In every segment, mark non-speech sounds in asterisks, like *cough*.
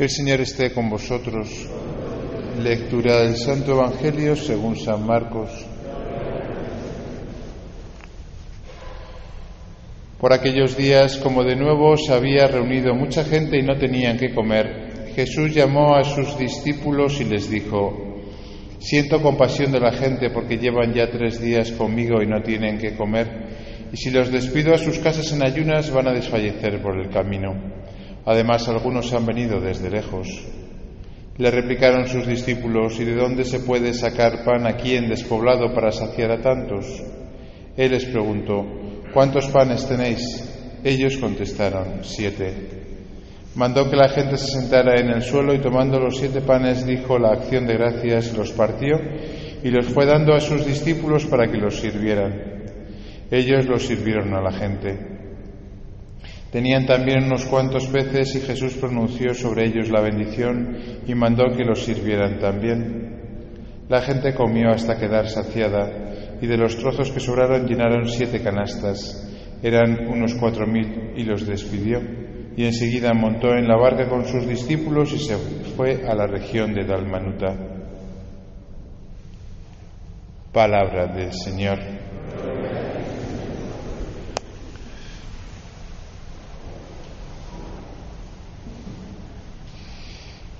El Señor esté con vosotros. Lectura del Santo Evangelio según San Marcos. Por aquellos días, como de nuevo se había reunido mucha gente y no tenían que comer, Jesús llamó a sus discípulos y les dijo, Siento compasión de la gente porque llevan ya tres días conmigo y no tienen que comer, y si los despido a sus casas en ayunas van a desfallecer por el camino. Además, algunos han venido desde lejos. Le replicaron sus discípulos, ¿y de dónde se puede sacar pan aquí en despoblado para saciar a tantos? Él les preguntó, ¿cuántos panes tenéis? Ellos contestaron, siete. Mandó que la gente se sentara en el suelo y tomando los siete panes dijo la acción de gracias, los partió y los fue dando a sus discípulos para que los sirvieran. Ellos los sirvieron a la gente. Tenían también unos cuantos peces y Jesús pronunció sobre ellos la bendición y mandó que los sirvieran también. La gente comió hasta quedar saciada y de los trozos que sobraron llenaron siete canastas. Eran unos cuatro mil y los despidió. Y enseguida montó en la barca con sus discípulos y se fue a la región de Dalmanuta. Palabra del Señor.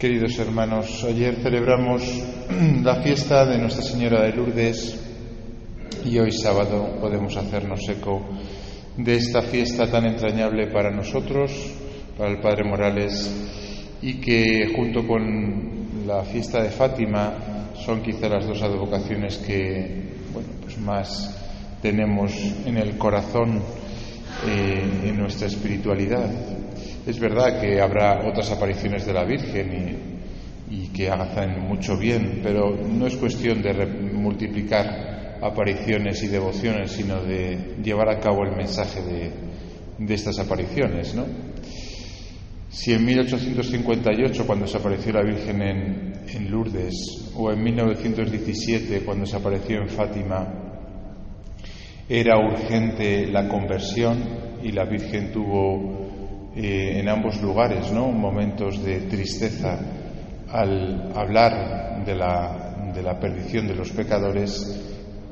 Queridos hermanos, ayer celebramos *clears throat* la fiesta de Nuestra Señora de Lourdes y hoy sábado podemos hacernos eco de esta fiesta tan entrañable para nosotros, para el Padre Morales, y que junto con la fiesta de Fátima son quizá las dos advocaciones que bueno, pues más tenemos en el corazón, eh, en nuestra espiritualidad. Es verdad que habrá otras apariciones de la Virgen y, que hagan mucho bien, pero no es cuestión de multiplicar apariciones y devociones, sino de llevar a cabo el mensaje de, estas apariciones. ¿no? Si en 1858, cuando se apareció la Virgen en, en Lourdes, o en 1917, cuando se apareció en Fátima, era urgente la conversión y la Virgen tuvo eh, en ambos lugares, ¿no? Momentos de tristeza al hablar de la, de la perdición de los pecadores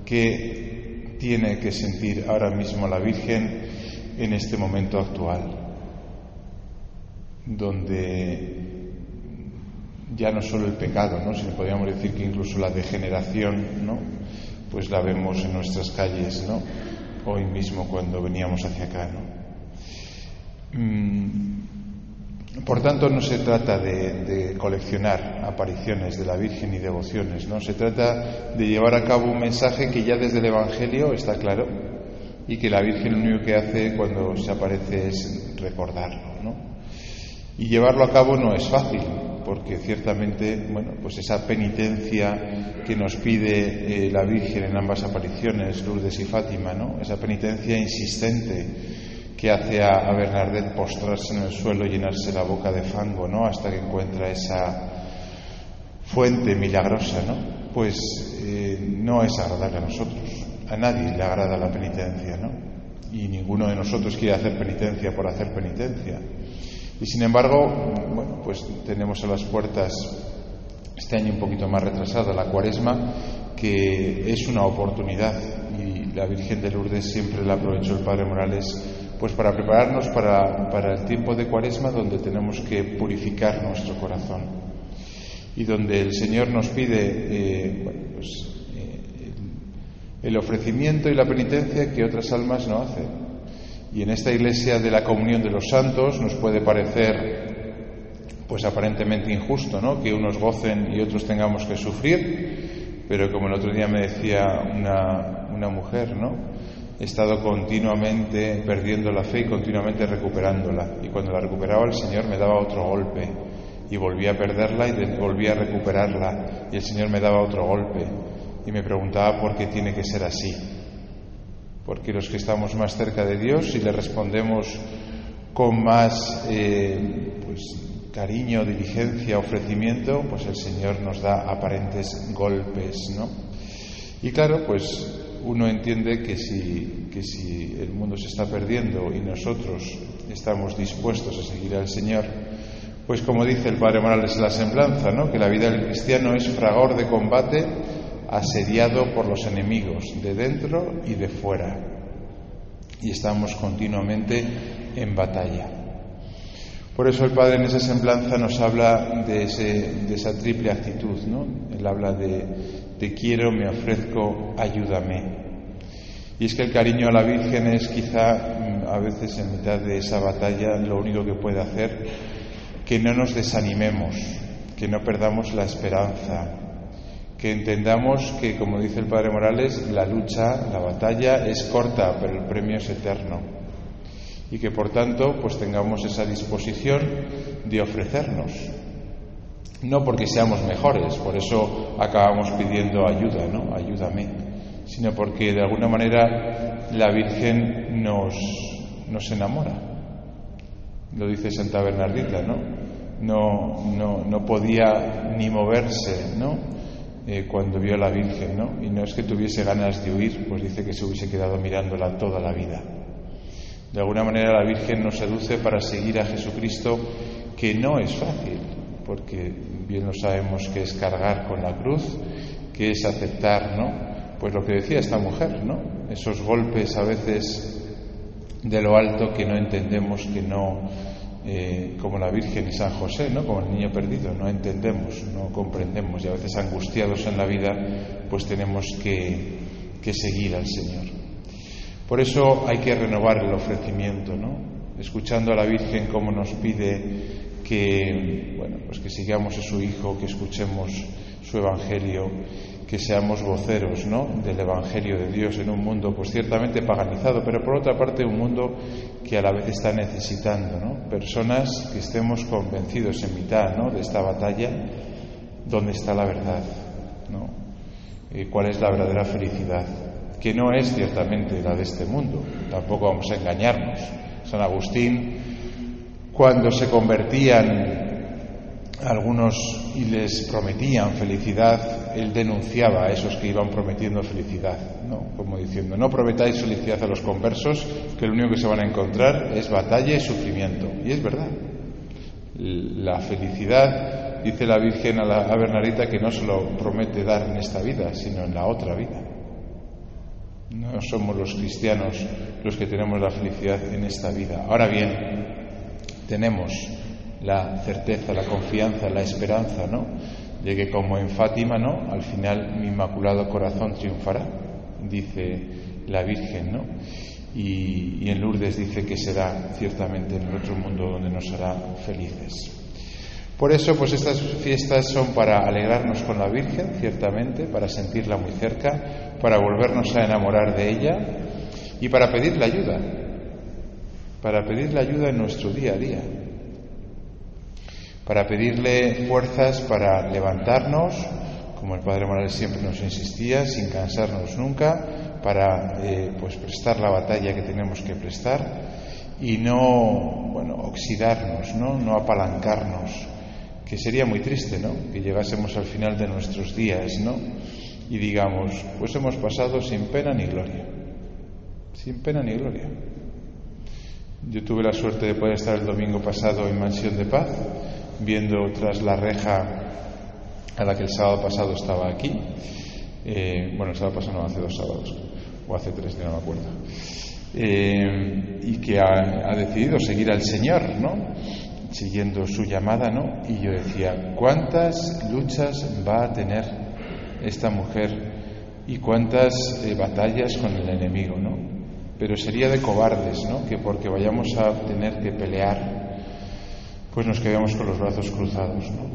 que tiene que sentir ahora mismo la Virgen en este momento actual, donde ya no solo el pecado, ¿no? sino podríamos decir que incluso la degeneración, ¿no? pues la vemos en nuestras calles, ¿no? hoy mismo cuando veníamos hacia acá. ¿no? Mm, por tanto, no se trata de, coleccionar apariciones de la Virgen y devociones, ¿no? Se trata de llevar a cabo un mensaje que ya desde el Evangelio está claro y que la Virgen lo único que hace cuando se aparece es recordarlo, ¿no? Y llevarlo a cabo no es fácil, porque ciertamente, bueno, pues esa penitencia que nos pide eh, la Virgen en ambas apariciones, Lourdes y Fátima, ¿no? Esa penitencia insistente que hace a, Bernadette postrarse en el suelo llenarse la boca de fango, ¿no? Hasta que encuentra esa fuente milagrosa, ¿no? Pues eh, no es agradable a nosotros. A nadie le agrada la penitencia, ¿no? Y ninguno de nosotros quiere hacer penitencia por hacer penitencia. Y sin embargo, bueno, pues tenemos a las puertas este año un poquito más retrasada la cuaresma, que es una oportunidad y la Virgen de Lourdes siempre la aprovechó el Padre Morales pues para prepararnos para, el tiempo de cuaresma donde tenemos que purificar nuestro corazón y donde el Señor nos pide eh, pues, eh, el ofrecimiento y la penitencia que otras almas no hacen. Y en esta iglesia de la comunión de los santos nos puede parecer pues aparentemente injusto, ¿no? Que unos gocen y otros tengamos que sufrir, pero como el otro día me decía una, una mujer, ¿no? He estado continuamente perdiendo la fe y continuamente recuperándola. Y cuando la recuperaba el Señor me daba otro golpe y volvía a perderla y volvía a recuperarla y el Señor me daba otro golpe y me preguntaba por qué tiene que ser así. Porque los que estamos más cerca de Dios y le respondemos con más eh, pues, cariño, diligencia, ofrecimiento, pues el Señor nos da aparentes golpes, ¿no? Y claro, pues uno entiende que si, que si el mundo se está perdiendo y nosotros estamos dispuestos a seguir al Señor, Pues como dice el Padre Morales la semblanza, ¿no? que la vida del cristiano es fragor de combate asediado por los enemigos de dentro y de fuera. Y estamos continuamente en batalla. Por eso el Padre en esa semblanza nos habla de, esa triple actitud, ¿no? Él habla de te quiero, me ofrezco, ayúdame. Y es que el cariño a la Virgen es quizá mm, a veces en mitad de esa batalla lo único que puede hacer que no nos desanimemos, que no perdamos la esperanza, que entendamos que, como dice el Padre Morales, la lucha, la batalla es corta, pero el premio es eterno. Y que por tanto, pues tengamos esa disposición de ofrecernos. No porque seamos mejores, por eso acabamos pidiendo ayuda, ¿no? Ayúdame. Sino porque de alguna manera la Virgen nos, nos enamora. Lo dice Santa Bernardita, ¿no? no, no, no podía ni moverse, ¿no? Eh, cuando vio a la Virgen, ¿no? Y no es que tuviese ganas de huir, pues dice que se hubiese quedado mirándola toda la vida. De alguna manera la Virgen nos seduce para seguir a Jesucristo, que no es fácil, porque bien lo sabemos que es cargar con la cruz, que es aceptar, ¿no? Pues lo que decía esta mujer, ¿no? Esos golpes a veces de lo alto que no entendemos, que no eh, como la Virgen y San José, ¿no? como el niño perdido, no entendemos, no comprendemos y a veces angustiados en la vida, pues tenemos que, que seguir al Señor. Por eso hay que renovar el ofrecimiento, ¿no? escuchando a la Virgen como nos pide que, bueno, pues que sigamos a su Hijo, que escuchemos su Evangelio que seamos voceros ¿no? del Evangelio de Dios en un mundo pues ciertamente paganizado, pero por otra parte un mundo que a la vez está necesitando ¿no? personas que estemos convencidos en mitad ¿no? de esta batalla dónde está la verdad, ¿no? Eh, cuál es la verdadera felicidad, que no es ciertamente la de este mundo, tampoco vamos a engañarnos. San Agustín, cuando se convertían algunos y les prometían felicidad, él denunciaba a esos que iban prometiendo felicidad, ¿no? como diciendo, no prometáis felicidad a los conversos, que lo único que se van a encontrar es batalla y sufrimiento. Y es verdad. La felicidad, dice la Virgen a, la, a que no se lo promete dar en esta vida, sino en la otra vida. No somos los cristianos los que tenemos la felicidad en esta vida. Ahora bien, tenemos la certeza, la confianza, la esperanza, ¿no? De que como en Fátima, ¿no? Al final mi inmaculado corazón triunfará, dice la Virgen, ¿no? Y, en Lourdes dice que será ciertamente en el otro mundo donde nos hará felices. Por eso, pues estas fiestas son para alegrarnos con la Virgen, ciertamente, para sentirla muy cerca, para volvernos a enamorar de ella y para pedirle ayuda, para pedirle ayuda en nuestro día a día, para pedirle fuerzas para levantarnos, como el Padre Morales siempre nos insistía, sin cansarnos nunca, para eh, pues prestar la batalla que tenemos que prestar y no bueno, oxidarnos, ¿no? no apalancarnos, que sería muy triste, ¿no? Que llegásemos al final de nuestros días, ¿no? Y digamos, pues hemos pasado sin pena ni gloria. Sin pena ni gloria. Yo tuve la suerte de poder estar el domingo pasado en Mansión de Paz viendo tras la reja a la que el sábado pasado estaba aquí. Eh, bueno, el sábado pasado no, hace dos sábados, o hace tres, no me acuerdo. Eh, y que ha, decidido seguir al Señor, ¿no? Siguiendo su llamada, ¿no? Y yo decía, ¿cuántas luchas va a tener esta mujer y cuántas eh, batallas con el enemigo, ¿no? Pero sería de cobardes, ¿no? Que porque vayamos a tener que pelear pues nos quedamos con los brazos cruzados, ¿no?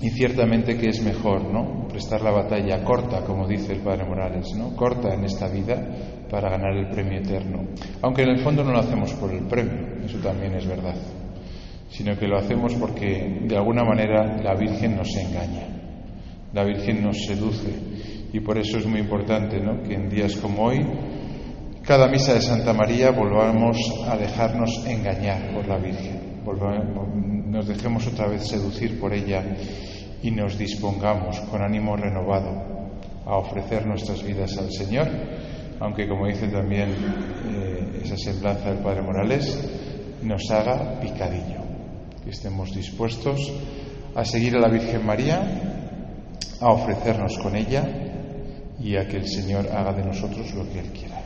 Y ciertamente que es mejor, ¿no? Prestar la batalla corta, como dice el Padre Morales, ¿no? Corta en esta vida para ganar el premio eterno. Aunque en el fondo no lo hacemos por el premio, eso también es verdad, sino que lo hacemos porque de alguna manera la Virgen nos engaña, la Virgen nos seduce y por eso es muy importante, ¿no? Que en días como hoy cada misa de Santa María volvamos a dejarnos engañar por la Virgen nos dejemos otra vez seducir por ella y nos dispongamos con ánimo renovado a ofrecer nuestras vidas al Señor, aunque como dice también eh, esa semblanza del Padre Morales, nos haga picadillo, que estemos dispuestos a seguir a la Virgen María, a ofrecernos con ella y a que el Señor haga de nosotros lo que Él quiera.